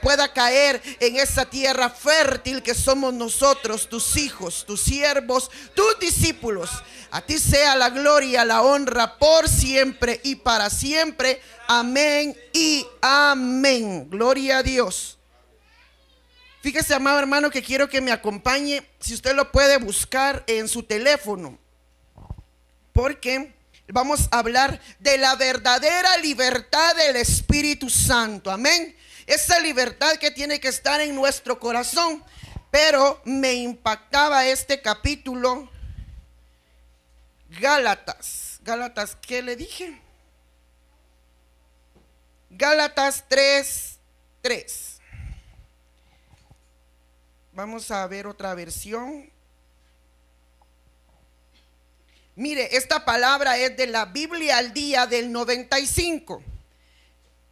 Pueda caer en esa tierra fértil que somos nosotros, tus hijos, tus siervos, tus discípulos. A ti sea la gloria, la honra por siempre y para siempre. Amén y amén. Gloria a Dios. Fíjese, amado hermano, que quiero que me acompañe, si usted lo puede buscar en su teléfono, porque vamos a hablar de la verdadera libertad del Espíritu Santo. Amén. Esa libertad que tiene que estar en nuestro corazón. Pero me impactaba este capítulo. Gálatas. Gálatas, ¿qué le dije? Gálatas 3, 3. Vamos a ver otra versión. Mire, esta palabra es de la Biblia al día del 95.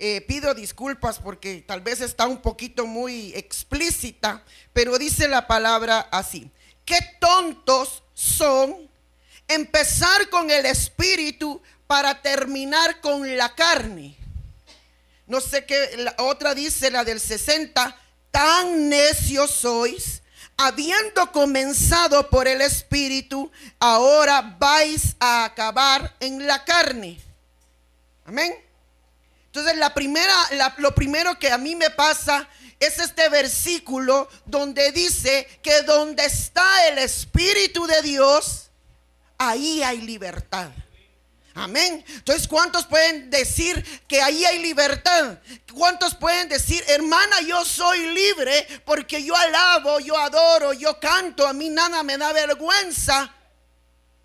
Eh, pido disculpas porque tal vez está un poquito muy explícita, pero dice la palabra así. Qué tontos son empezar con el espíritu para terminar con la carne. No sé qué, la otra dice, la del 60, tan necios sois, habiendo comenzado por el Espíritu, ahora vais a acabar en la carne. Amén. Entonces la primera, lo primero que a mí me pasa es este versículo donde dice que donde está el Espíritu de Dios, ahí hay libertad. Amén. Entonces, ¿cuántos pueden decir que ahí hay libertad? ¿Cuántos pueden decir, hermana, yo soy libre porque yo alabo, yo adoro, yo canto, a mí nada me da vergüenza?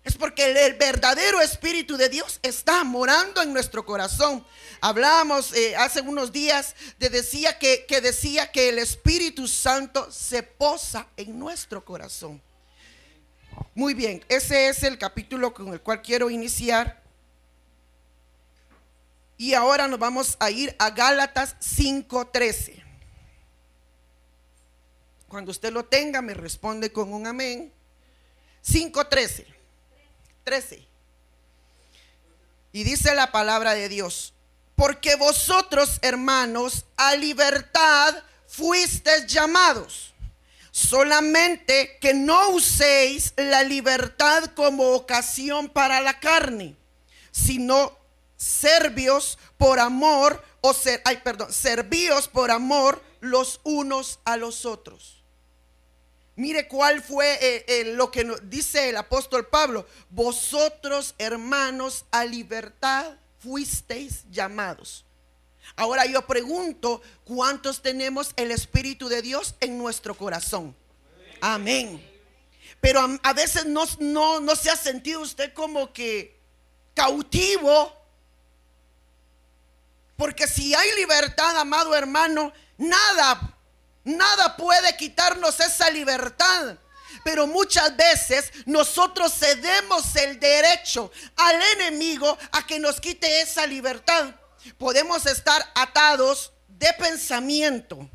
Es porque el, verdadero Espíritu de Dios está morando en nuestro corazón. Hablamos eh, hace unos días de decía que, que decía que el Espíritu Santo se posa en nuestro corazón. Muy bien, ese es el capítulo con el cual quiero iniciar. Y ahora nos vamos a ir a Gálatas 5:13. Cuando usted lo tenga, me responde con un amén. 5:13. 13. Y dice la palabra de Dios, porque vosotros, hermanos, a libertad fuisteis llamados. Solamente que no uséis la libertad como ocasión para la carne, sino servios por amor, o ser, servíos por amor los unos a los otros. Mire cuál fue eh, eh, lo que dice el apóstol Pablo. Vosotros, hermanos, a libertad fuisteis llamados. Ahora yo pregunto, ¿cuántos tenemos el Espíritu de Dios en nuestro corazón? Amén. Pero a, veces no, no, no se ha sentido usted como que cautivo porque si hay libertad, amado hermano, nada, nada puede quitarnos esa libertad. Pero muchas veces nosotros cedemos el derecho al enemigo a que nos quite esa libertad. Podemos estar atados de pensamiento.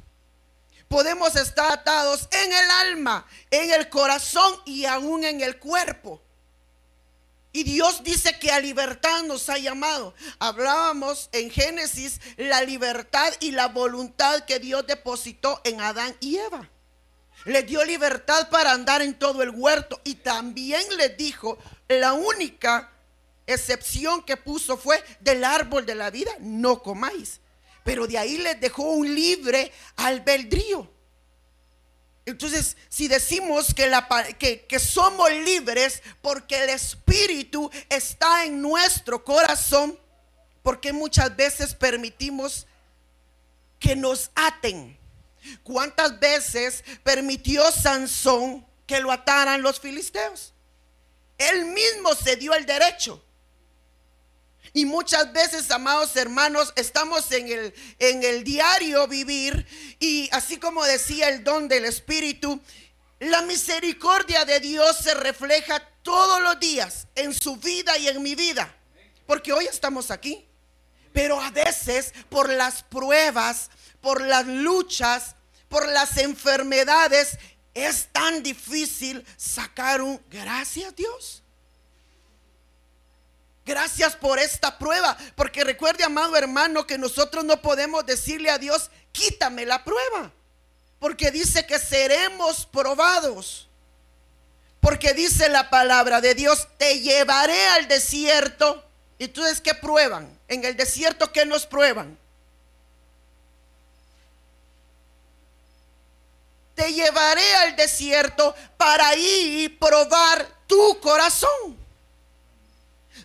Podemos estar atados en el alma, en el corazón y aún en el cuerpo. Y Dios dice que a libertad nos ha llamado. Hablábamos en Génesis la libertad y la voluntad que Dios depositó en Adán y Eva. Le dio libertad para andar en todo el huerto y también le dijo, la única excepción que puso fue del árbol de la vida, no comáis. Pero de ahí les dejó un libre albedrío. Entonces, si decimos que, la, que, que, somos libres porque el Espíritu está en nuestro corazón, porque muchas veces permitimos que nos aten. ¿Cuántas veces permitió Sansón que lo ataran los filisteos? Él mismo se dio el derecho. Y muchas veces, amados hermanos, estamos en el, en el diario vivir y así como decía el don del Espíritu, la misericordia de Dios se refleja todos los días en su vida y en mi vida. Porque hoy estamos aquí. Pero a veces por las pruebas, por las luchas, por las enfermedades, es tan difícil sacar un gracias Dios. Gracias por esta prueba, porque recuerde, amado hermano, que nosotros no podemos decirle a Dios, quítame la prueba, porque dice que seremos probados. Porque dice la palabra de Dios, te llevaré al desierto. ¿Y entonces qué prueban? En el desierto, ¿qué nos prueban? Te llevaré al desierto para y probar tu corazón.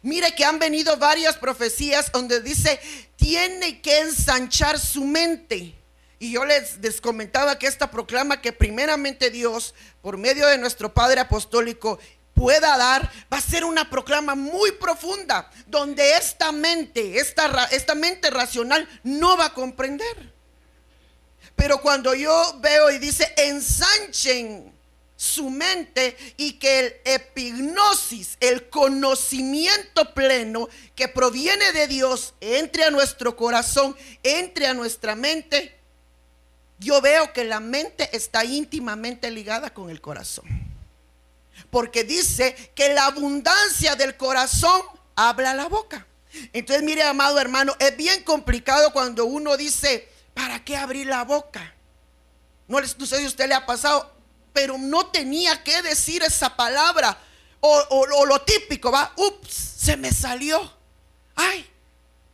Mire que han venido varias profecías donde dice, tiene que ensanchar su mente. Y yo les, les, comentaba que esta proclama que primeramente Dios, por medio de nuestro Padre Apostólico, pueda dar, va a ser una proclama muy profunda, donde esta mente, esta, esta mente racional no va a comprender. Pero cuando yo veo y dice, ensanchen su mente y que el epignosis, el conocimiento pleno que proviene de Dios, entre a nuestro corazón, entre a nuestra mente, yo veo que la mente está íntimamente ligada con el corazón. Porque dice que la abundancia del corazón habla la boca. Entonces, mire, amado hermano, es bien complicado cuando uno dice, ¿para qué abrir la boca? No, no sé si usted le ha pasado, pero no tenía que decir esa palabra. O, o lo típico, va, ups, se me salió. Ay,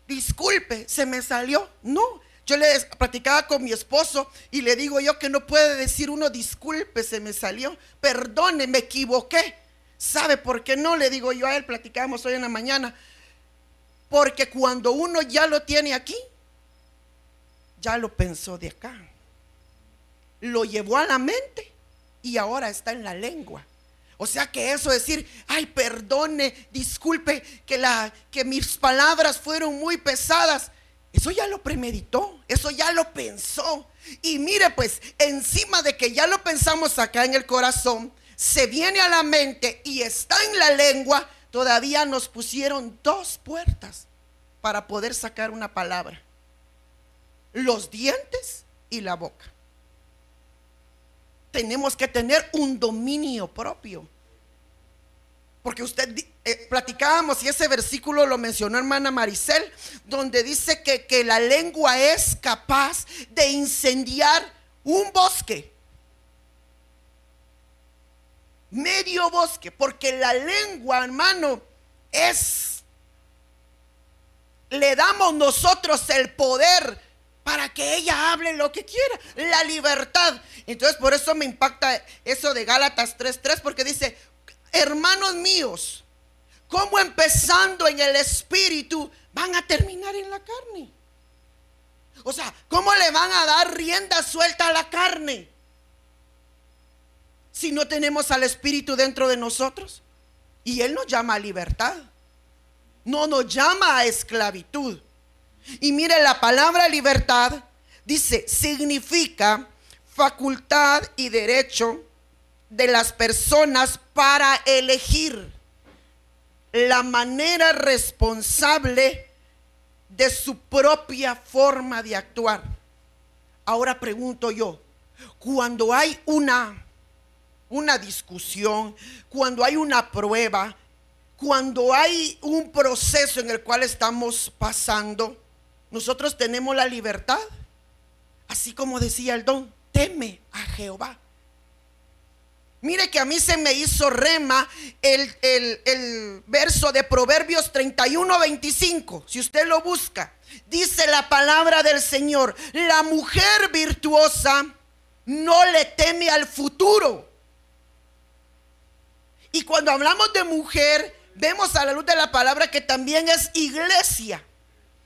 disculpe, se me salió. No, yo le platicaba con mi esposo y le digo yo que no puede decir uno, disculpe, se me salió, perdone, me equivoqué. ¿Sabe por qué no? Le digo yo a él, platicamos hoy en la mañana. Porque cuando uno ya lo tiene aquí, ya lo pensó de acá. Lo llevó a la mente y ahora está en la lengua. O sea que eso decir, ay, perdone, disculpe que, la, que mis palabras fueron muy pesadas eso ya lo premeditó, eso ya lo pensó. Y mire pues, encima de que ya lo pensamos acá en el corazón, se viene a la mente y está en la lengua, todavía nos pusieron dos puertas para poder sacar una palabra. Los dientes y la boca. Tenemos que tener un dominio propio. Porque usted eh, platicábamos y ese versículo lo mencionó hermana Maricel, donde dice que, que la lengua es capaz de incendiar un bosque. Medio bosque, porque la lengua, hermano, es, le damos nosotros el poder para que ella hable lo que quiera, la libertad. Entonces por eso me impacta eso de Gálatas 3.3, porque dice, hermanos míos, como empezando en el espíritu van a terminar en la carne. O sea, ¿cómo le van a dar rienda suelta a la carne? Si no tenemos al espíritu dentro de nosotros. Y Él nos llama a libertad. No nos llama a esclavitud. Y mire, la palabra libertad dice, significa facultad y derecho de las personas para elegir la manera responsable de su propia forma de actuar. Ahora pregunto yo, cuando hay una una discusión, cuando hay una prueba, cuando hay un proceso en el cual estamos pasando, nosotros tenemos la libertad. Así como decía el don, teme a Jehová Mire que a mí se me hizo rema el, verso de Proverbios 31, 25. Si usted lo busca, dice la palabra del Señor, la mujer virtuosa no le teme al futuro. Y cuando hablamos de mujer, vemos a la luz de la palabra que también es iglesia.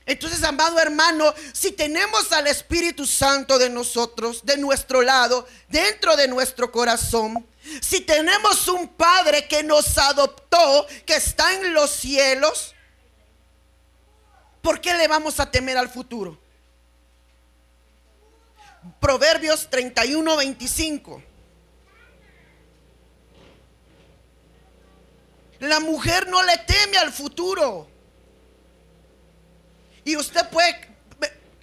Entonces, amado hermano, si tenemos al Espíritu Santo de nosotros, de nuestro lado, dentro de nuestro corazón, si tenemos un Padre que nos adoptó, que está en los cielos, ¿por qué le vamos a temer al futuro? Proverbios 31, 25. La mujer no le teme al futuro. Y usted puede,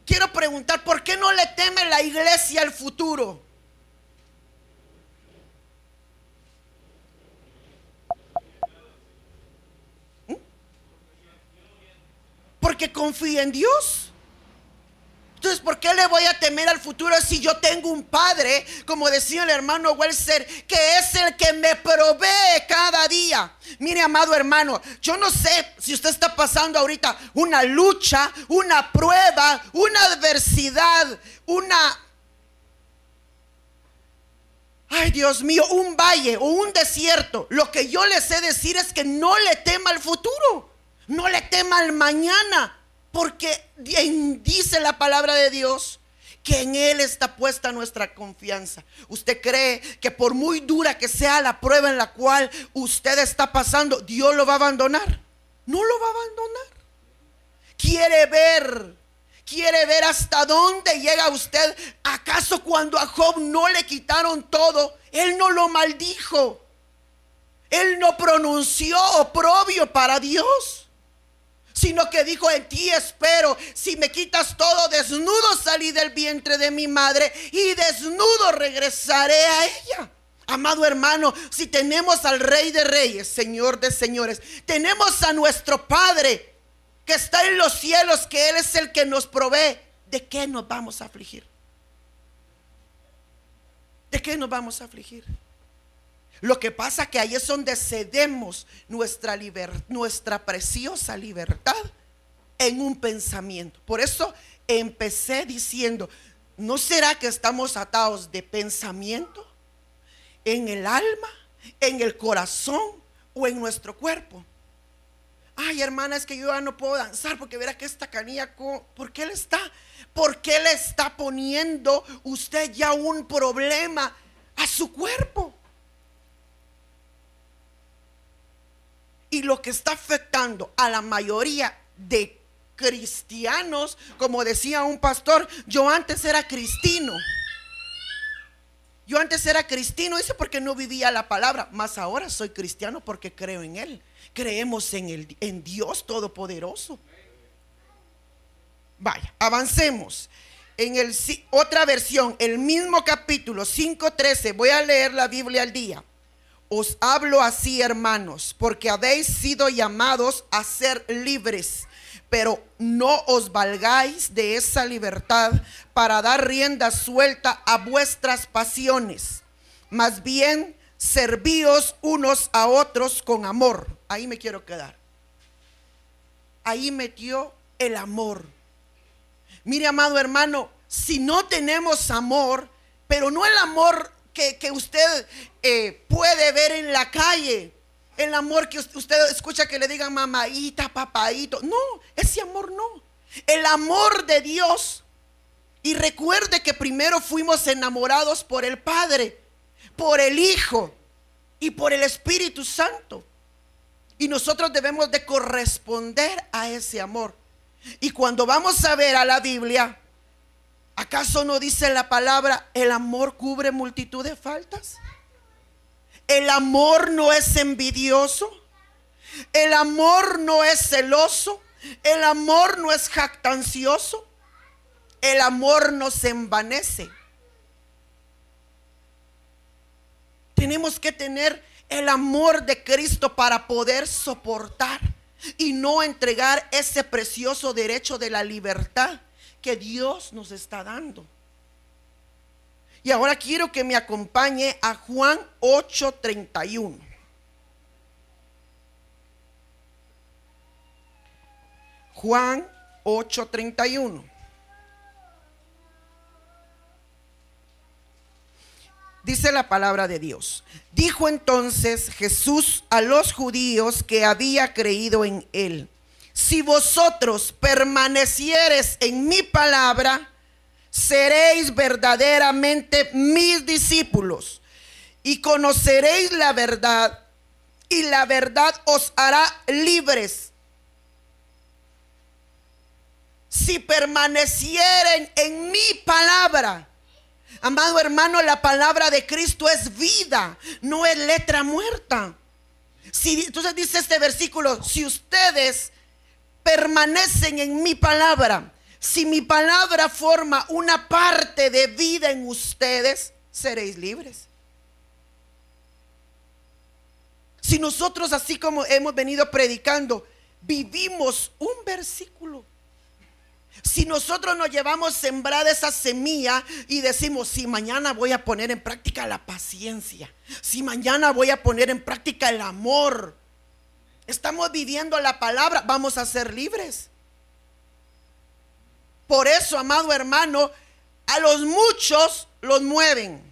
quiero preguntar, ¿por qué no le teme la iglesia al futuro? Porque confía en Dios. Entonces, ¿por qué le voy a temer al futuro si yo tengo un padre, como decía el hermano Welser, que es el que me provee cada día? Mire, amado hermano, yo no sé si usted está pasando ahorita una lucha, una prueba, una adversidad, una... Ay, Dios mío, un valle o un desierto. Lo que yo le sé decir es que no le tema al futuro, no le tema al mañana. Porque dice la palabra de Dios que en Él está puesta nuestra confianza. ¿Usted cree que por muy dura que sea la prueba en la cual usted está pasando, Dios lo va a abandonar? No lo va a abandonar. Quiere ver, quiere ver hasta dónde llega usted. ¿Acaso cuando a Job no le quitaron todo, Él no lo maldijo? Él no pronunció oprobio para Dios sino que dijo, en ti espero, si me quitas todo, desnudo salí del vientre de mi madre y desnudo regresaré a ella. Amado hermano, si tenemos al Rey de Reyes, Señor de Señores, tenemos a nuestro Padre que está en los cielos, que Él es el que nos provee, ¿de qué nos vamos a afligir? ¿De qué nos vamos a afligir? Lo que pasa que ahí es donde cedemos nuestra, nuestra preciosa libertad en un pensamiento. Por eso empecé diciendo, ¿no será que estamos atados de pensamiento en el alma, en el corazón o en nuestro cuerpo? Ay, hermana, es que yo ya no puedo danzar porque verá que esta canilla, ¿por qué le está? ¿Por qué le está poniendo usted ya un problema a su cuerpo? Y lo que está afectando a la mayoría de cristianos, como decía un pastor, yo antes era cristino. Yo antes era cristino, dice porque no vivía la palabra, más ahora soy cristiano porque creo en Él. Creemos en, el, en Dios Todopoderoso. Vaya, avancemos. En el, otra versión, el mismo capítulo 5.13, voy a leer la Biblia al día. Os hablo así, hermanos, porque habéis sido llamados a ser libres, pero no os valgáis de esa libertad para dar rienda suelta a vuestras pasiones. Más bien, servíos unos a otros con amor. Ahí me quiero quedar. Ahí metió el amor. Mire, amado hermano, si no tenemos amor, pero no el amor que, usted eh, puede ver en la calle. El amor que usted escucha que le digan mamadita, papadito. No, ese amor no. El amor de Dios. Y recuerde que primero fuimos enamorados por el Padre, por el Hijo y por el Espíritu Santo. Y nosotros debemos de corresponder a ese amor. Y cuando vamos a ver a la Biblia, ¿Acaso no dice la palabra, el amor cubre multitud de faltas? El amor no es envidioso. El amor no es celoso. El amor no es jactancioso. El amor no se envanece. Tenemos que tener el amor de Cristo para poder soportar y no entregar ese precioso derecho de la libertad que Dios nos está dando. Y ahora quiero que me acompañe a Juan 8:31. Juan 8:31. Dice la palabra de Dios. Dijo entonces Jesús a los judíos que había creído en él si vosotros permanecieres en mi palabra, seréis verdaderamente mis discípulos y conoceréis la verdad y la verdad os hará libres. Si permanecieren en mi palabra, amado hermano, la palabra de Cristo es vida, no es letra muerta. Si, entonces dice este versículo, si ustedes permanecen en mi palabra, si mi palabra forma una parte de vida en ustedes, seréis libres. Si nosotros, así como hemos venido predicando, vivimos un versículo. Si nosotros nos llevamos sembrada esa semilla y decimos, si mañana voy a poner en práctica la paciencia, si mañana voy a poner en práctica el amor, estamos viviendo la palabra, vamos a ser libres. Por eso, amado hermano, a los muchos los mueven.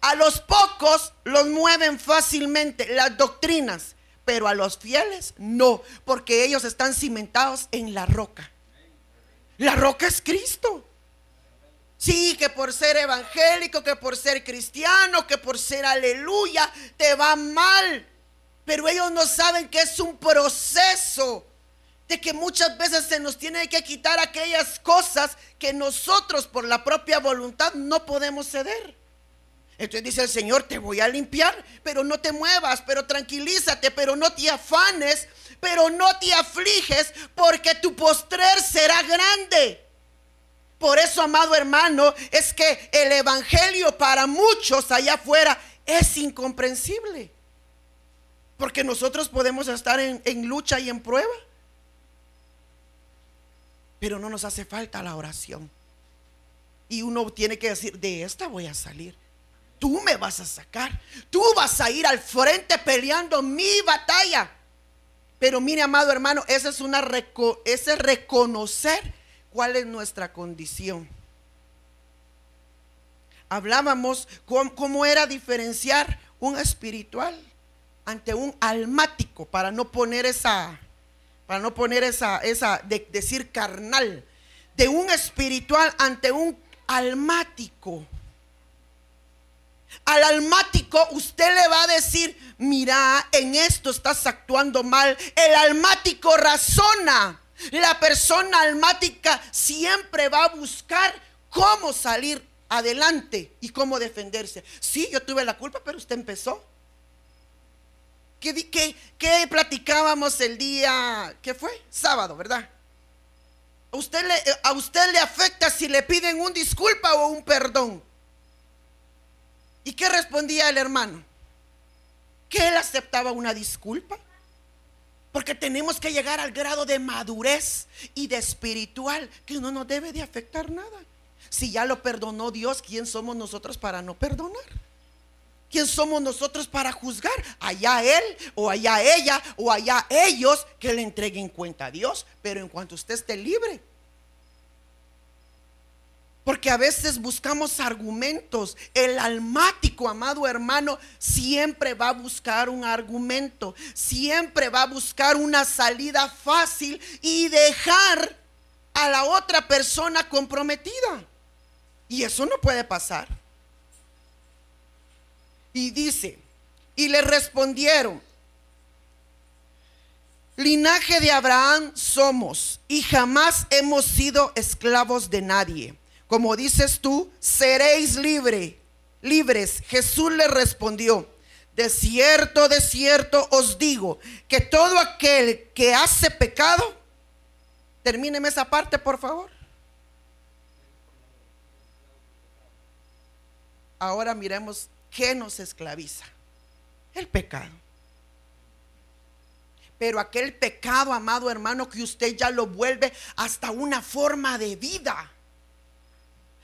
A los pocos los mueven fácilmente las doctrinas, pero a los fieles no, porque ellos están cimentados en la roca. La roca es Cristo. Sí, que por ser evangélico, que por ser cristiano, que por ser aleluya, te va mal. Pero ellos no saben que es un proceso de que muchas veces se nos tiene que quitar aquellas cosas que nosotros por la propia voluntad no podemos ceder. Entonces dice el Señor, te voy a limpiar, pero no te muevas, pero tranquilízate, pero no te afanes, pero no te afliges, porque tu postrer será grande. Por eso, amado hermano, es que el Evangelio para muchos allá afuera es incomprensible. Porque nosotros podemos estar en, en lucha y en prueba. Pero no nos hace falta la oración. Y uno tiene que decir, de esta voy a salir. Tú me vas a sacar. Tú vas a ir al frente peleando mi batalla. Pero mire, amado hermano, ese es, una ese es reconocer cuál es nuestra condición. Hablábamos cómo, era diferenciar un espiritual ante un almático, para no poner esa, para no poner esa, esa, de decir carnal, de un espiritual ante un almático. Al almático usted le va a decir, mira, en esto estás actuando mal. El almático razona. La persona almática siempre va a buscar cómo salir adelante y cómo defenderse. Sí, yo tuve la culpa, pero usted empezó. ¿Qué, qué, qué platicábamos el día, qué fue? Sábado, ¿verdad? ¿A usted, le, ¿A usted le afecta si le piden un disculpa o un perdón? ¿Y qué respondía el hermano? Que él aceptaba una disculpa. Porque tenemos que llegar al grado de madurez y de espiritual que no nos debe de afectar nada. Si ya lo perdonó Dios, ¿quién somos nosotros para no perdonar? ¿Quién somos nosotros para juzgar? Allá él o allá ella o allá ellos que le entreguen cuenta a Dios. Pero en cuanto usted esté libre, porque a veces buscamos argumentos. El almático, amado hermano, siempre va a buscar un argumento. Siempre va a buscar una salida fácil y dejar a la otra persona comprometida. Y eso no puede pasar. Y dice, y le respondieron, linaje de Abraham somos y jamás hemos sido esclavos de nadie como dices tú, seréis libre, libres. Jesús le respondió, de cierto, de cierto os digo, que todo aquel que hace pecado, termíneme esa parte, por favor. Ahora miremos qué nos esclaviza. El pecado. Pero aquel pecado, amado hermano, que usted ya lo vuelve hasta una forma de vida.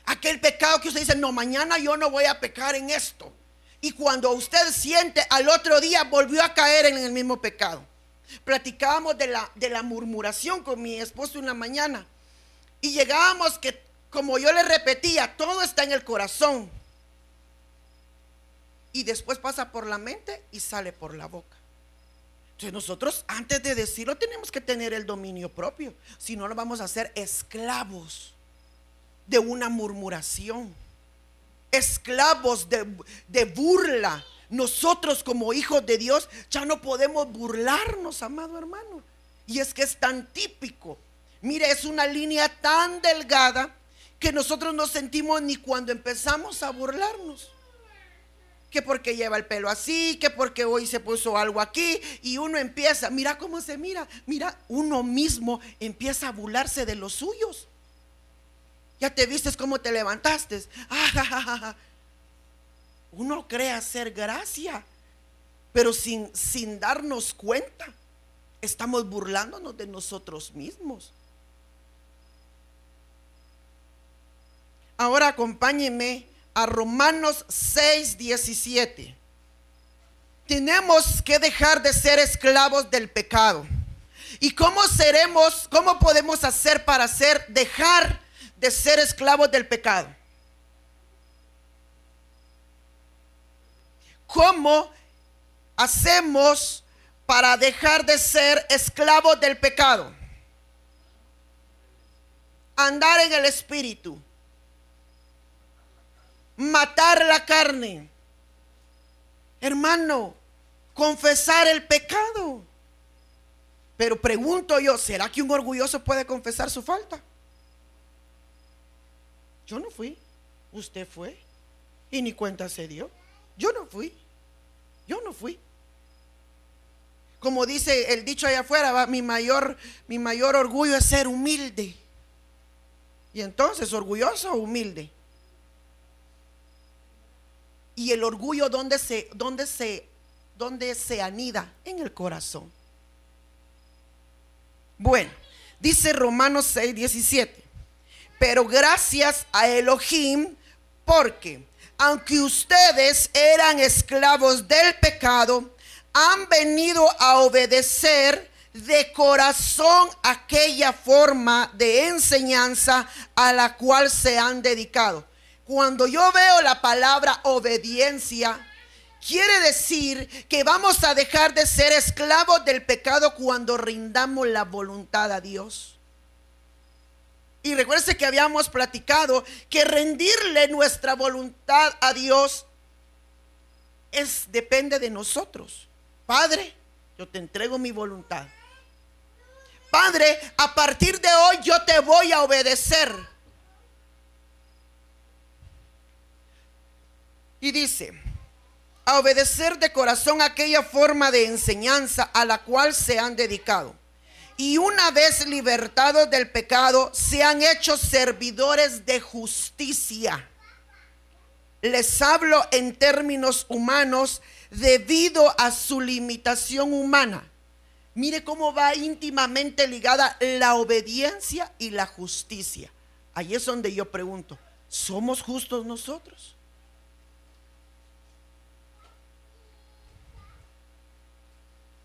Aquel pecado que usted dice, no, mañana yo no voy a pecar en esto. Y cuando usted siente, al otro día volvió a caer en el mismo pecado. Platicábamos de la, de la murmuración con mi esposo una mañana. Y llegábamos que, como yo le repetía, todo está en el corazón. Y después pasa por la mente y sale por la boca. Entonces nosotros antes de decirlo tenemos que tener el dominio propio. Si no, nos vamos a hacer esclavos de una murmuración, esclavos de, burla. Nosotros como hijos de Dios ya no podemos burlarnos, amado hermano. Y es que es tan típico. Mire, es una línea tan delgada que nosotros no sentimos ni cuando empezamos a burlarnos. Que porque lleva el pelo así, que porque hoy se puso algo aquí y uno empieza, mira cómo se mira, mira, uno mismo empieza a burlarse de los suyos. Ya te vistes cómo te levantaste. Uno cree hacer gracia, pero sin, sin darnos cuenta. estamos burlándonos de nosotros mismos. Ahora acompáñenme a Romanos 6, 17. Tenemos que dejar de ser esclavos del pecado. ¿Y cómo seremos, cómo podemos hacer para hacer, dejar de ser esclavos del pecado? ¿Cómo hacemos para dejar de ser esclavos del pecado? Andar en el espíritu. Matar la carne. Hermano, confesar el pecado. Pero pregunto yo, ¿será que un orgulloso puede confesar su falta? Yo no fui, usted fue y ni cuenta se dio. Yo no fui, yo no fui. Como dice el dicho allá afuera, mi mayor, mi mayor orgullo es ser humilde. Y entonces, orgulloso o humilde. Y el orgullo, ¿dónde se, dónde se, dónde se anida? En el corazón. Bueno, dice Romanos 6, 17. Pero gracias a Elohim, porque aunque ustedes eran esclavos del pecado, han venido a obedecer de corazón aquella forma de enseñanza a la cual se han dedicado. Cuando yo veo la palabra obediencia, quiere decir que vamos a dejar de ser esclavos del pecado cuando rindamos la voluntad a Dios. Y recuerde que habíamos platicado que rendirle nuestra voluntad a Dios es depende de nosotros. Padre, yo te entrego mi voluntad. Padre, a partir de hoy yo te voy a obedecer. Y dice, a obedecer de corazón aquella forma de enseñanza a la cual se han dedicado. Y una vez libertados del pecado, se han hecho servidores de justicia. Les hablo en términos humanos debido a su limitación humana. Mire cómo va íntimamente ligada la obediencia y la justicia. Ahí es donde yo pregunto, ¿somos justos nosotros?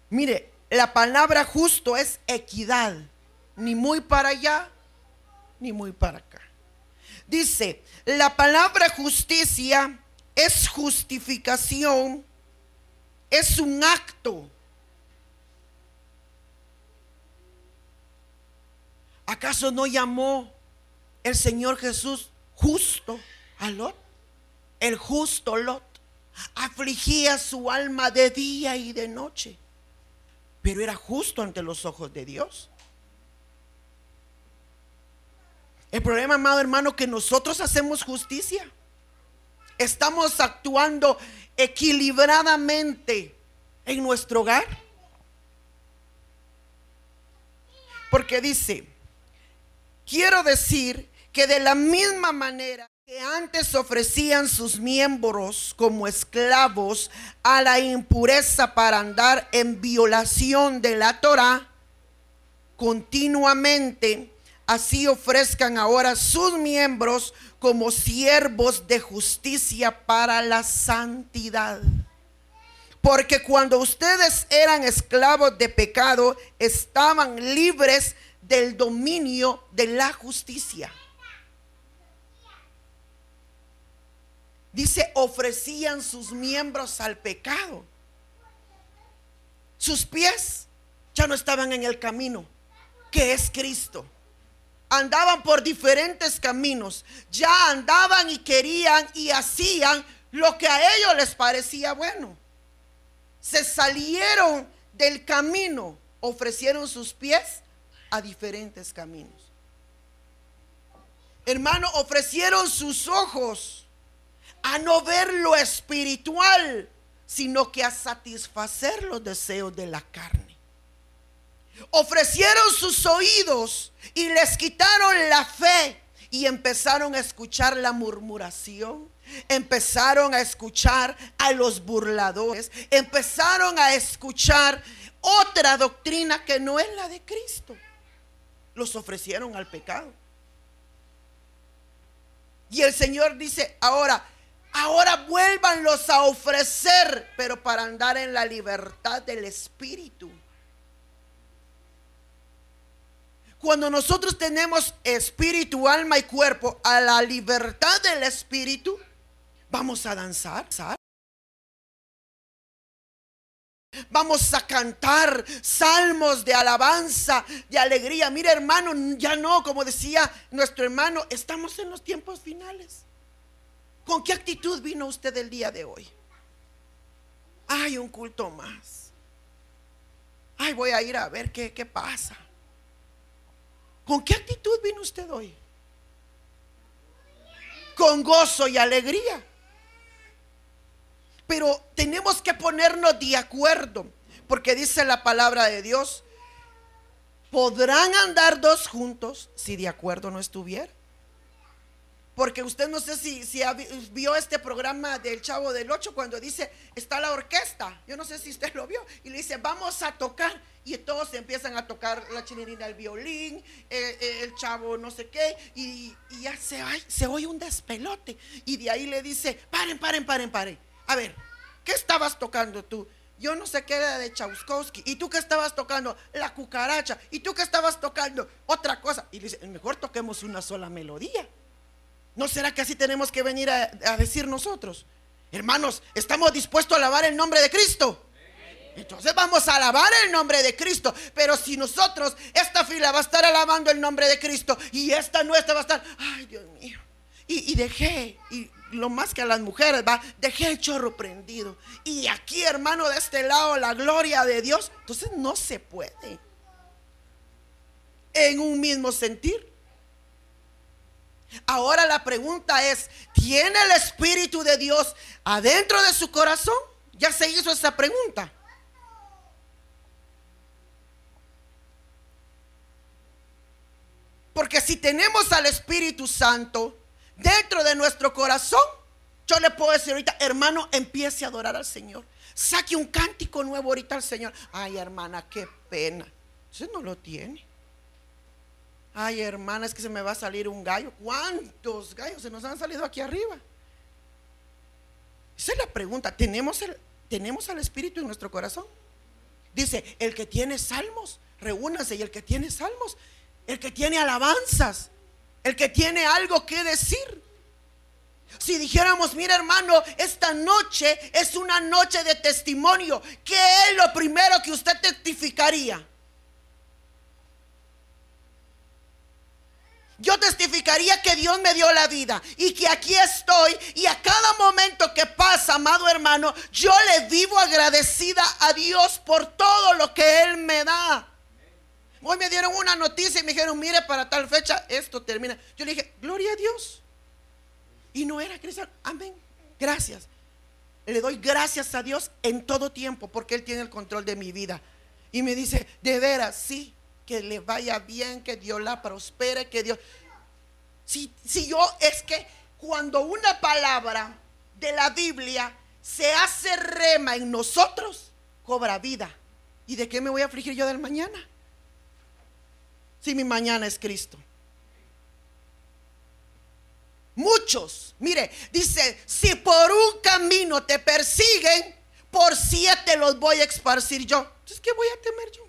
Mire, la palabra justo es equidad, ni muy para allá, ni muy para acá. Dice, la palabra justicia es justificación, es un acto. ¿Acaso no llamó el Señor Jesús justo a Lot? El justo Lot afligía su alma de día y de noche pero era justo ante los ojos de Dios. El problema, amado hermano, que nosotros hacemos justicia. Estamos actuando equilibradamente en nuestro hogar. Porque dice, quiero decir que de la misma manera que antes ofrecían sus miembros como esclavos a la impureza para andar en violación de la Torah, continuamente así ofrezcan ahora sus miembros como siervos de justicia para la santidad. Porque cuando ustedes eran esclavos de pecado, estaban libres del dominio de la justicia. Dice, ofrecían sus miembros al pecado. Sus pies ya no estaban en el camino, que es Cristo. Andaban por diferentes caminos. Ya andaban y querían y hacían lo que a ellos les parecía bueno. Se salieron del camino, ofrecieron sus pies a diferentes caminos. Hermano, ofrecieron sus ojos a no ver lo espiritual, sino que a satisfacer los deseos de la carne. Ofrecieron sus oídos y les quitaron la fe y empezaron a escuchar la murmuración. Empezaron a escuchar a los burladores. Empezaron a escuchar otra doctrina que no es la de Cristo. Los ofrecieron al pecado. Y el Señor dice, ahora, ahora vuélvanlos a ofrecer, pero para andar en la libertad del Espíritu. Cuando nosotros tenemos espíritu, alma y cuerpo a la libertad del Espíritu, vamos a danzar. Vamos a cantar salmos de alabanza, de alegría. Mire hermano, ya no, como decía nuestro hermano, estamos en los tiempos finales. ¿Con qué actitud vino usted el día de hoy? Hay un culto más. Ay, voy a ir a ver qué, qué pasa. ¿Con qué actitud vino usted hoy? Con gozo y alegría. Pero tenemos que ponernos de acuerdo, porque dice la palabra de Dios, podrán andar dos juntos si de acuerdo no estuvieran. Porque usted no sé si, si vio este programa del Chavo del Ocho cuando dice, está la orquesta. Yo no sé si usted lo vio. Y le dice, vamos a tocar. Y todos empiezan a tocar la chinerina, el violín, eh, el chavo no sé qué. Y, ya se, se oye un despelote. Y de ahí le dice, paren, paren, paren, paren. A ver, ¿qué estabas tocando tú? Yo no sé qué era de Chauskowski. ¿Y tú qué estabas tocando? La cucaracha. ¿Y tú qué estabas tocando? Otra cosa. Y dice, mejor toquemos una sola melodía. ¿No será que así tenemos que venir a, decir nosotros? Hermanos, ¿estamos dispuestos a alabar el nombre de Cristo? Entonces vamos a alabar el nombre de Cristo. Pero si nosotros, esta fila va a estar alabando el nombre de Cristo y esta nuestra va a estar, ay Dios mío. Y, y dejé, y lo más que a las mujeres, va, dejé el chorro prendido. Y aquí, hermano, de este lado, la gloria de Dios. Entonces no se puede. En un mismo sentir. Ahora la pregunta es, ¿tiene el Espíritu de Dios adentro de su corazón? Ya se hizo esa pregunta. Porque si tenemos al Espíritu Santo, dentro de nuestro corazón, yo le puedo decir ahorita, hermano, empiece a adorar al Señor. Saque un cántico nuevo ahorita al Señor. Ay, hermana, qué pena. Usted no lo tiene. Ay, hermana, es que se me va a salir un gallo. ¿Cuántos gallos se nos han salido aquí arriba? Esa es la pregunta. ¿Tenemos, el, ¿Tenemos al Espíritu en nuestro corazón? Dice, el que tiene salmos, reúnanse. Y el que tiene salmos, el que tiene alabanzas, el que tiene algo que decir. Si dijéramos, mira hermano, esta noche es una noche de testimonio, ¿qué es lo primero que usted testificaría? Yo testificaría que Dios me dio la vida y que aquí estoy y a cada momento que pasa, amado hermano, yo le vivo agradecida a Dios por todo lo que Él me da. Hoy me dieron una noticia y me dijeron, mire, para tal fecha esto termina. Yo le dije, gloria a Dios. Y no era cristiano. Amén. Gracias. Le doy gracias a Dios en todo tiempo porque Él tiene el control de mi vida. Y me dice, de veras, sí, que le vaya bien, que Dios la prospere, que Dios... Si, si yo es que cuando una palabra de la Biblia se hace rema en nosotros, cobra vida. ¿Y de qué me voy a afligir yo del mañana? si mi mañana es Cristo? Muchos, mire, dice, si por un camino te persiguen, por siete los voy a esparcir yo. Entonces, ¿qué voy a temer yo?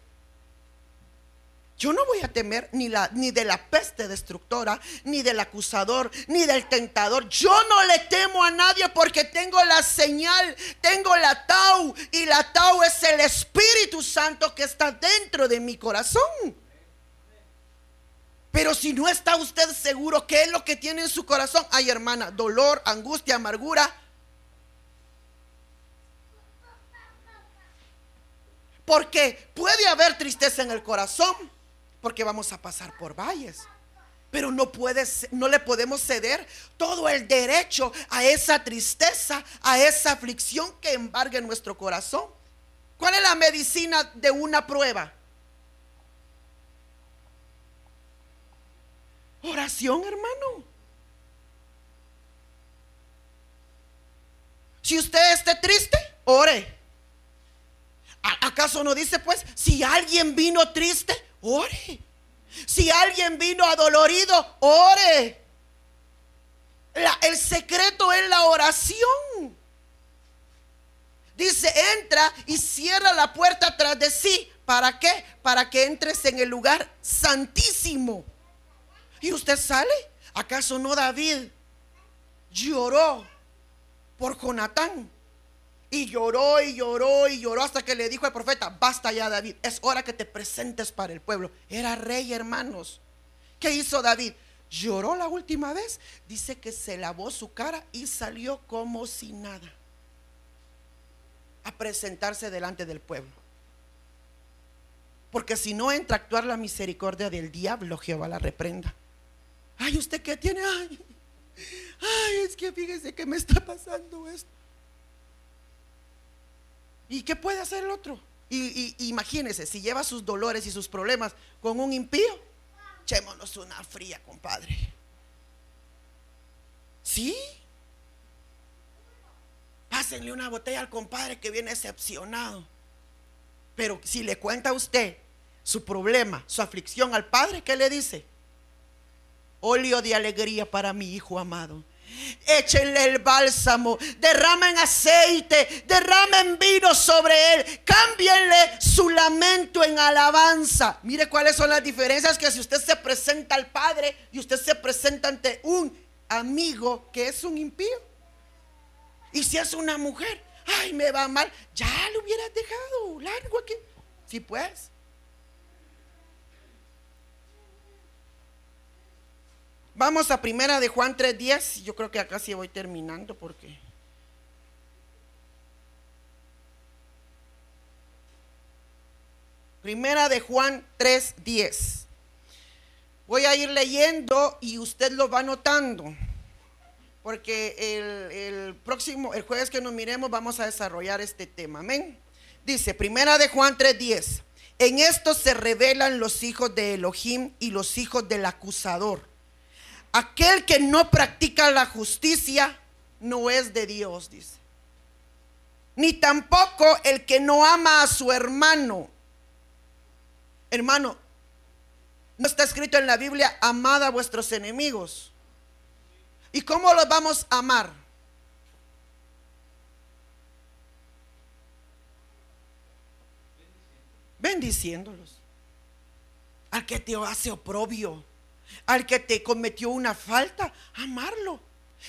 Yo no voy a temer ni, de la peste destructora, ni del acusador, ni del tentador. Yo no le temo a nadie porque tengo la señal, tengo la tau. Y la tau es el Espíritu Santo que está dentro de mi corazón. Pero si no está usted seguro qué es lo que tiene en su corazón, ay hermana, dolor, angustia, amargura. Porque puede haber tristeza en el corazón, porque vamos a pasar por valles. Pero no, puede, no le podemos ceder todo el derecho a esa tristeza, a esa aflicción que embarga en nuestro corazón. ¿Cuál es la medicina de una prueba? Oración, hermano. Si usted esté triste, ore. ¿Acaso no dice pues, si alguien vino triste, ore? Si alguien vino adolorido, ore. el secreto es la oración. Dice, entra y cierra la puerta tras de sí. ¿Para qué? Para que entres en el lugar santísimo. Y usted sale. ¿Acaso no David lloró por Jonatán? Y lloró y lloró y lloró hasta que le dijo al profeta, basta ya David, es hora que te presentes para el pueblo. Era rey, hermanos. ¿Qué hizo David? Lloró la última vez. Dice que se lavó su cara y salió como si nada. A presentarse delante del pueblo. Porque si no entra a actuar la misericordia del diablo, Jehová la reprenda. Ay, ¿usted qué tiene? Ay, ay es que fíjese que me está pasando esto. ¿Y qué puede hacer el otro? Y, imagínese, si lleva sus dolores y sus problemas con un impío, echémonos una fría, compadre. ¿Sí? Pásenle una botella al compadre que viene decepcionado. Pero si le cuenta a usted su problema, su aflicción al padre, ¿qué le dice? Óleo de alegría para mi hijo amado. Échenle el bálsamo, derramen aceite, derramen vino sobre él, cámbienle su lamento en alabanza. Mire cuáles son las diferencias que si usted se presenta al Padre y usted se presenta ante un amigo que es un impío. Y si es una mujer, ay, me va mal, ya lo hubieras dejado largo aquí. Si pues. Vamos a primera de Juan 3.10. Yo creo que acá sí voy terminando porque... Primera de Juan 3.10. Voy a ir leyendo y usted lo va notando. Porque el, el, próximo, el jueves que nos miremos, vamos a desarrollar este tema. Amén. Dice, primera de Juan 3.10. En esto se revelan los hijos de Elohim y los hijos del acusador. Aquel que no practica la justicia no es de Dios, dice. Ni tampoco el que no ama a su hermano. Hermano, no está escrito en la Biblia, amad a vuestros enemigos. ¿Y cómo los vamos a amar? Bendiciéndolos. Al que te hace oprobio al que te cometió una falta, amarlo.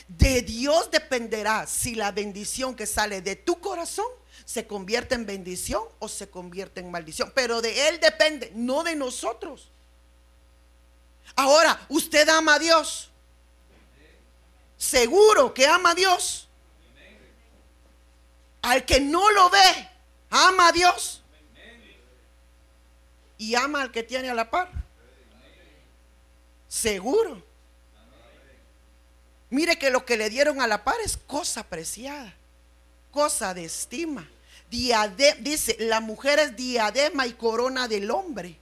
De Dios dependerá si la bendición que sale de tu corazón se convierte en bendición o se convierte en maldición. Pero de Él depende, no de nosotros. Ahora, ¿usted ama a Dios? Seguro que ama a Dios. Al que no lo ve, ama a Dios. Y ama al que tiene a la par. Seguro. Mire que lo que le dieron a la par es cosa preciada, cosa de estima. dice, la mujer es diadema y corona del hombre.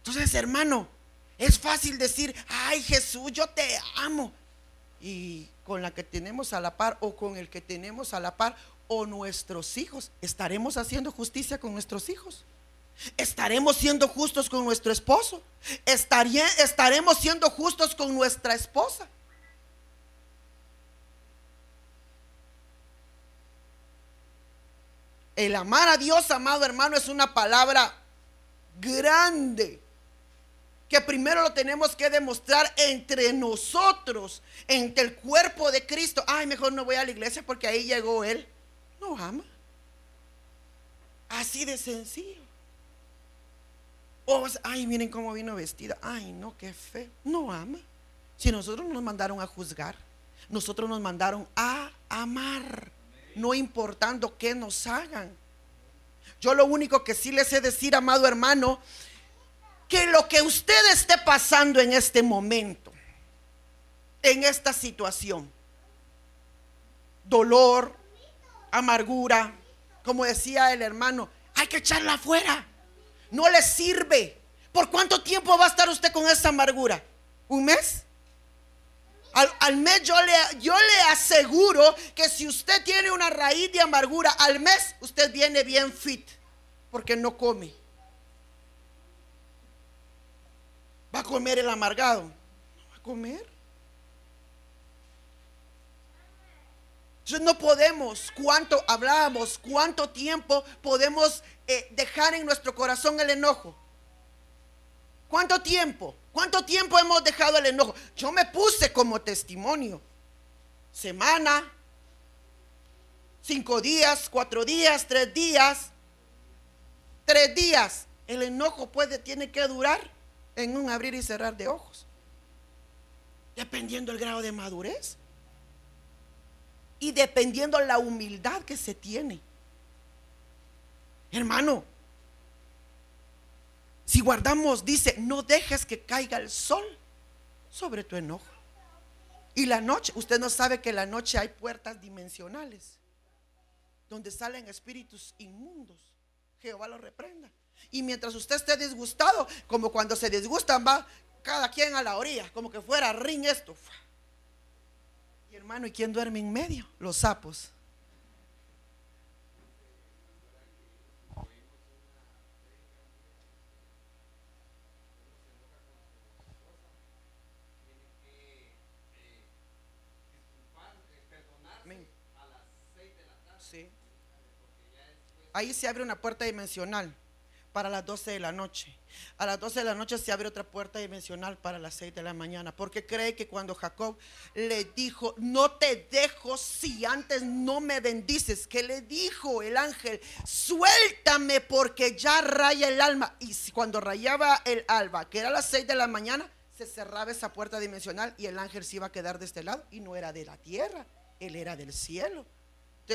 Entonces, hermano, es fácil decir, ay Jesús, yo te amo. Y con la que tenemos a la par o con el que tenemos a la par o nuestros hijos, ¿estaremos haciendo justicia con nuestros hijos? ¿Estaremos siendo justos con nuestro esposo? ¿Estaremos siendo justos con nuestra esposa? El amar a Dios, amado hermano, es una palabra grande que primero lo tenemos que demostrar entre nosotros, entre el cuerpo de Cristo. Ay, mejor no voy a la iglesia porque ahí llegó Él. No ama. Así de sencillo ay, miren cómo vino vestida. Ay, no, qué fe No ama. Si nosotros nos mandaron a juzgar, nosotros nos mandaron a amar, no importando qué nos hagan. Yo lo único que sí les he decir, amado hermano, que lo que usted esté pasando en este momento, en esta situación, dolor, amargura, como decía el hermano, hay que echarla afuera no le sirve. ¿Por cuánto tiempo va a estar usted con esa amargura? ¿Un mes? Al, mes yo le, yo le aseguro que si usted tiene una raíz de amargura, al mes usted viene bien fit porque no come. ¿Va a comer el amargado? ¿Va a comer? Entonces no podemos, cuánto hablábamos, cuánto tiempo podemos eh, dejar en nuestro corazón el enojo. ¿Cuánto tiempo? ¿Cuánto tiempo hemos dejado el enojo? Yo me puse como testimonio. Semana, cinco días, cuatro días, tres días, tres días. El enojo puede, tiene que durar en un abrir y cerrar de ojos. Dependiendo el grado de madurez. Y dependiendo la humildad que se tiene. Hermano, si guardamos, dice, no dejes que caiga el sol sobre tu enojo. Y la noche, usted no sabe que la noche hay puertas dimensionales donde salen espíritus inmundos. Jehová lo reprenda. Y mientras usted esté disgustado, como cuando se disgustan, va cada quien a la orilla, como que fuera ring esto. Hermano, ¿y quién duerme en medio? Los sapos. ahí se abre una puerta dimensional para las 12 de la noche. A las 12 de la noche se abre otra puerta dimensional para las 6 de la mañana. Porque cree que cuando Jacob le dijo, no te dejo si antes no me bendices, que le dijo el ángel, suéltame porque ya raya el alma. Y cuando rayaba el alba, que era las 6 de la mañana, se cerraba esa puerta dimensional y el ángel se iba a quedar de este lado y no era de la tierra, él era del cielo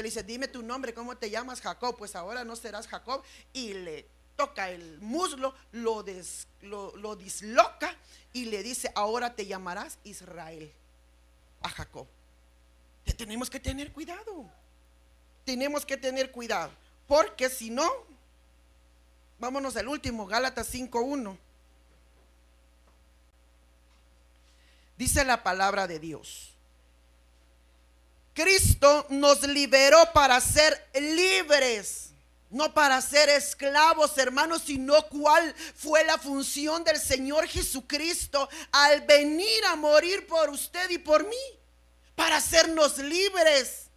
le dice, dime tu nombre, ¿cómo te llamas Jacob? Pues ahora no serás Jacob. Y le toca el muslo, lo, lo, disloca y le dice, ahora te llamarás Israel a Jacob. tenemos que tener cuidado. Tenemos que tener cuidado. Porque si no, vámonos al último, Gálatas 5.1. Dice la palabra de Dios. Cristo nos liberó para ser libres, no para ser esclavos, hermanos, sino cuál fue la función del Señor Jesucristo al venir a morir por usted y por mí, para hacernos libres.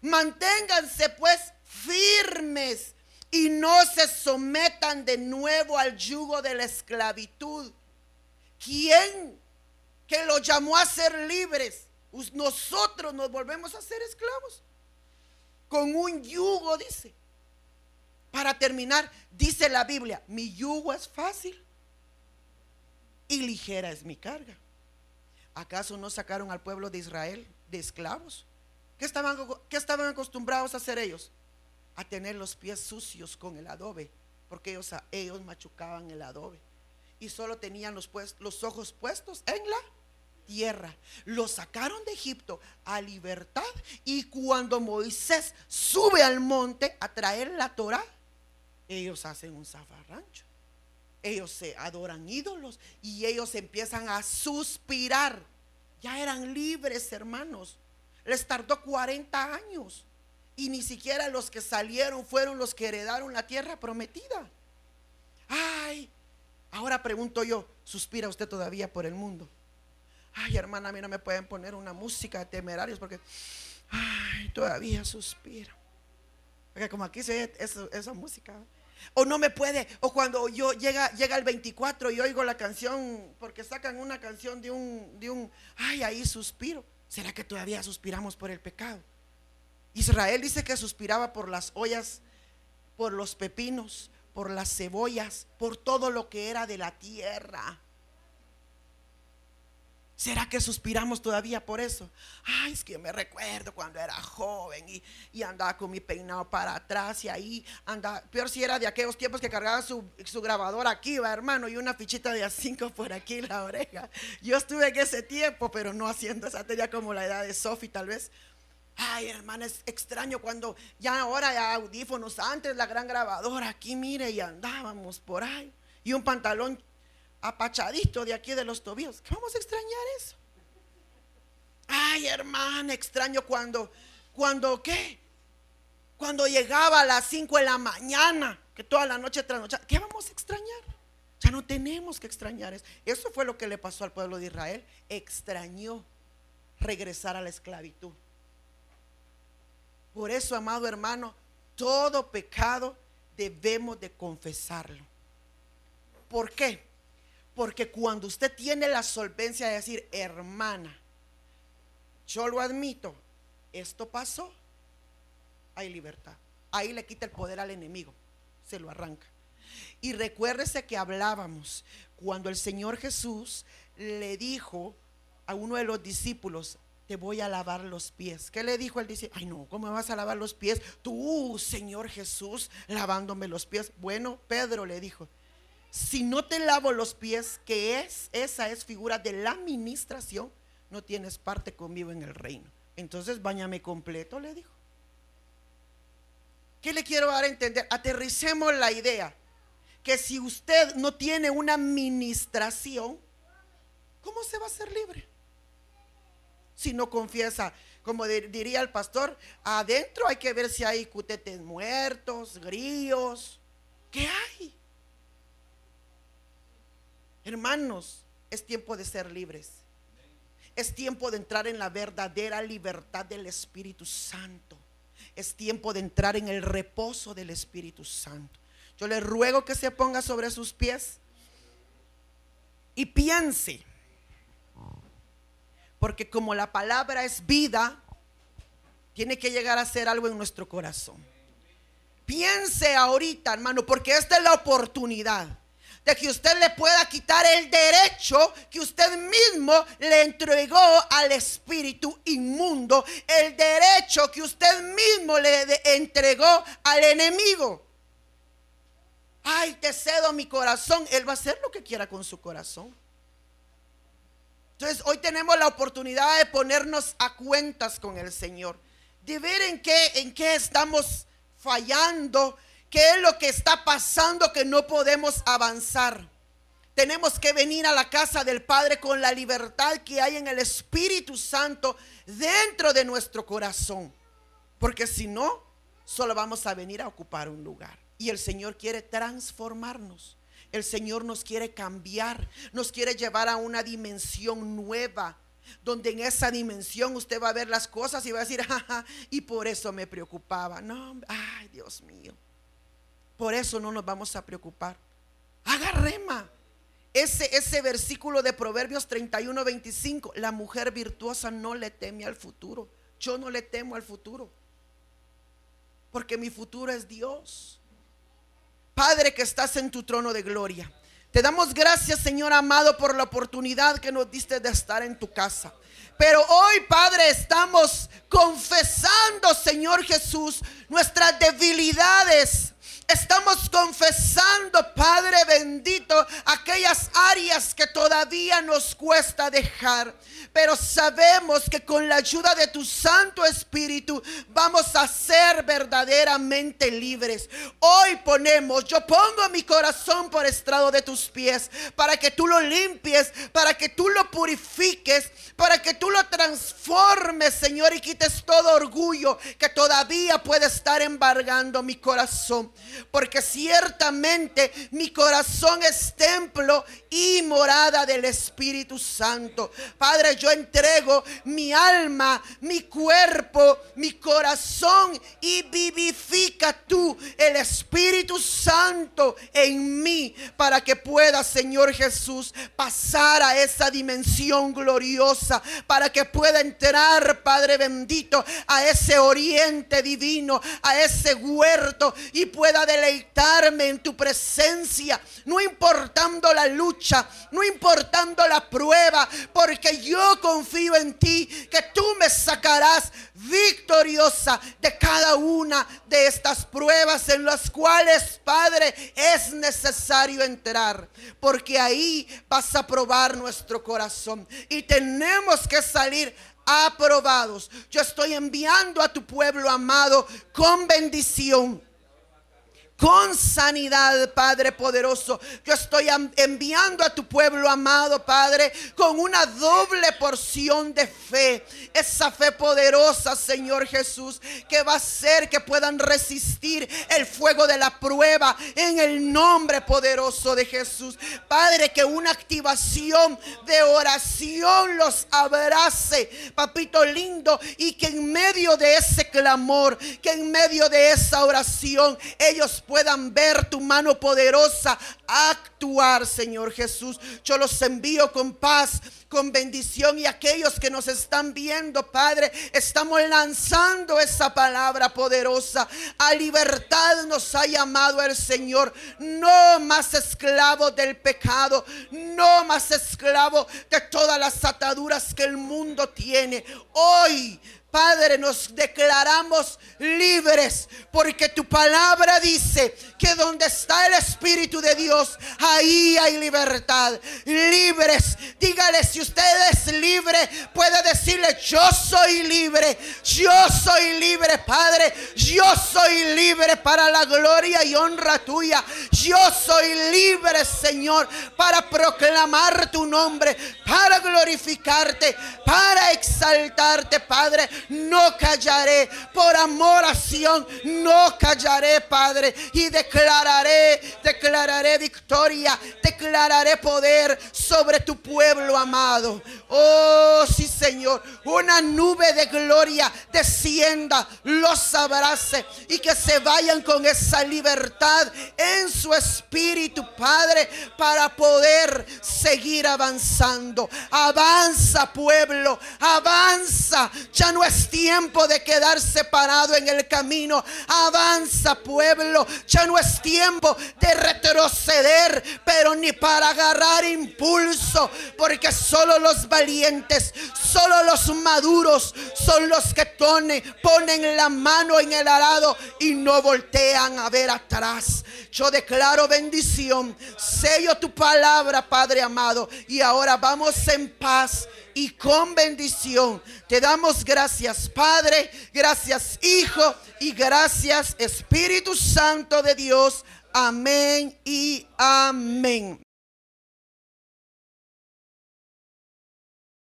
Manténganse pues firmes y no se sometan de nuevo al yugo de la esclavitud. ¿Quién que lo llamó a ser libres? nosotros nos volvemos a ser esclavos. Con un yugo, dice. Para terminar, dice la Biblia, mi yugo es fácil y ligera es mi carga. ¿Acaso no sacaron al pueblo de Israel de esclavos? ¿Qué estaban, qué estaban acostumbrados a hacer ellos? A tener los pies sucios con el adobe, porque ellos, ellos machucaban el adobe y solo tenían los, pues, los ojos puestos en la tierra. Lo sacaron de Egipto a libertad y cuando Moisés sube al monte a traer la Torah, ellos hacen un zafarrancho. Ellos se adoran ídolos y ellos empiezan a suspirar. Ya eran libres, hermanos. Les tardó 40 años. Y ni siquiera los que salieron fueron los que heredaron la tierra prometida. Ay, ahora pregunto yo, ¿suspira usted todavía por el mundo? Ay, hermana, a mí no me pueden poner una música de temerarios porque, ay, todavía suspiro. Porque como aquí se ve esa música. O no me puede, o cuando yo llega, llega el 24 y oigo la canción, porque sacan una canción de un, de un, ay, ahí suspiro. ¿Será que todavía suspiramos por el pecado? Israel dice que suspiraba por las ollas, por los pepinos, por las cebollas, por todo lo que era de la tierra. ¿Será que suspiramos todavía por eso? Ay, es que me recuerdo cuando era joven y, andaba con mi peinado para atrás y ahí andaba. Peor si era de aquellos tiempos que cargaba su, su grabador aquí, va hermano, y una fichita de A5 por aquí la oreja. Yo estuve en ese tiempo, pero no haciendo esa tenía como la edad de Sophie, tal vez. Ay, hermano, es extraño cuando ya ahora hay audífonos, antes la gran grabadora aquí, mire, y andábamos por ahí. Y un pantalón apachadito de aquí de los tobillos. ¿Qué vamos a extrañar eso? Ay, hermana, extraño cuando, cuando, ¿qué? Cuando llegaba a las 5 de la mañana, que toda la noche noche ¿qué vamos a extrañar? Ya no tenemos que extrañar eso. Eso fue lo que le pasó al pueblo de Israel. Extrañó regresar a la esclavitud. Por eso, amado hermano, todo pecado debemos de confesarlo. ¿Por qué? Porque cuando usted tiene la solvencia de decir, hermana, yo lo admito, esto pasó, hay libertad. Ahí le quita el poder al enemigo, se lo arranca. Y recuérdese que hablábamos cuando el Señor Jesús le dijo a uno de los discípulos, te voy a lavar los pies. ¿Qué le dijo él? Dice, ay no, ¿cómo me vas a lavar los pies? Tú, Señor Jesús, lavándome los pies. Bueno, Pedro le dijo, si no te lavo los pies, que es, esa es figura de la administración, no tienes parte conmigo en el reino. Entonces, bañame completo, le dijo. ¿Qué le quiero dar a entender? Aterricemos la idea que si usted no tiene una administración, ¿cómo se va a ser libre? Si no confiesa, como diría el pastor, adentro hay que ver si hay cutetes muertos, grillos. ¿Qué hay? Hermanos, es tiempo de ser libres. Es tiempo de entrar en la verdadera libertad del Espíritu Santo. Es tiempo de entrar en el reposo del Espíritu Santo. Yo le ruego que se ponga sobre sus pies y piense. Porque como la palabra es vida, tiene que llegar a ser algo en nuestro corazón. Piense ahorita, hermano, porque esta es la oportunidad de que usted le pueda quitar el derecho que usted mismo le entregó al espíritu inmundo, el derecho que usted mismo le entregó al enemigo. Ay, te cedo mi corazón. Él va a hacer lo que quiera con su corazón. Entonces, hoy tenemos la oportunidad de ponernos a cuentas con el Señor, de ver en qué, en qué estamos fallando, ¿Qué es lo que está pasando que no podemos avanzar? Tenemos que venir a la casa del Padre con la libertad que hay en el Espíritu Santo dentro de nuestro corazón. Porque si no, solo vamos a venir a ocupar un lugar. Y el Señor quiere transformarnos. El Señor nos quiere cambiar. Nos quiere llevar a una dimensión nueva. Donde en esa dimensión usted va a ver las cosas y va a decir, Jaja, y por eso me preocupaba. No, ay, Dios mío. Por eso no nos vamos a preocupar. Haga rema. Ese, ese versículo de Proverbios 31, 25. La mujer virtuosa no le teme al futuro. Yo no le temo al futuro. Porque mi futuro es Dios. Padre que estás en tu trono de gloria. Te damos gracias, Señor amado, por la oportunidad que nos diste de estar en tu casa. Pero hoy, Padre, estamos confesando, Señor Jesús, nuestras debilidades Estamos confesando, Padre bendito, aquellas áreas que todavía nos cuesta dejar. Pero sabemos que con la ayuda de tu Santo Espíritu vamos a ser verdaderamente libres. Hoy ponemos, yo pongo mi corazón por estrado de tus pies para que tú lo limpies, para que tú lo purifiques, para que tú lo transformes, Señor, y quites todo orgullo que todavía puede estar embargando mi corazón porque ciertamente mi corazón es templo y morada del Espíritu Santo. Padre, yo entrego mi alma, mi cuerpo, mi corazón y vivifica tú el Espíritu Santo en mí para que pueda, Señor Jesús, pasar a esa dimensión gloriosa, para que pueda entrar, Padre bendito, a ese oriente divino, a ese huerto y pueda deleitarme en tu presencia, no importando la lucha, no importando la prueba, porque yo confío en ti, que tú me sacarás victoriosa de cada una de estas pruebas en las cuales, Padre, es necesario entrar, porque ahí vas a probar nuestro corazón y tenemos que salir aprobados. Yo estoy enviando a tu pueblo amado con bendición con sanidad, Padre poderoso. Yo estoy enviando a tu pueblo amado, Padre, con una doble porción de fe. Esa fe poderosa, Señor Jesús, que va a hacer que puedan resistir el fuego de la prueba en el nombre poderoso de Jesús. Padre, que una activación de oración los abrace, papito lindo, y que en medio de ese clamor, que en medio de esa oración, ellos puedan ver tu mano poderosa actuar, Señor Jesús. Yo los envío con paz, con bendición y aquellos que nos están viendo, Padre, estamos lanzando esa palabra poderosa. A libertad nos ha llamado el Señor. No más esclavos del pecado, no más esclavos de todas las ataduras que el mundo tiene. Hoy Padre, nos declaramos libres porque tu palabra dice que donde está el Espíritu de Dios, ahí hay libertad. Libres. Dígale, si usted es libre, puede decirle, yo soy libre. Yo soy libre, Padre. Yo soy libre para la gloria y honra tuya. Yo soy libre, Señor, para proclamar tu nombre, para glorificarte, para exaltarte, Padre no callaré. Por amor a no callaré, Padre. Y declararé, declararé victoria, declararé poder sobre tu pueblo amado. Oh, sí, Señor. Una nube de gloria descienda, los abrace y que se vayan con esa libertad en su espíritu, Padre, para poder seguir avanzando. Avanza, pueblo, avanza. Ya no es tiempo de quedar separado en el camino. Avanza, pueblo. Ya no es tiempo de retroceder, pero ni para agarrar impulso, porque solo los valientes, solo los maduros son los que ponen, ponen la mano en el arado y no voltean a ver atrás. Yo declaro bendición, sello tu palabra, Padre amado, y ahora vamos en paz y con bendición. Te damos gracias, Padre, gracias, Hijo, y gracias, Espíritu Santo de Dios. Amén y amén.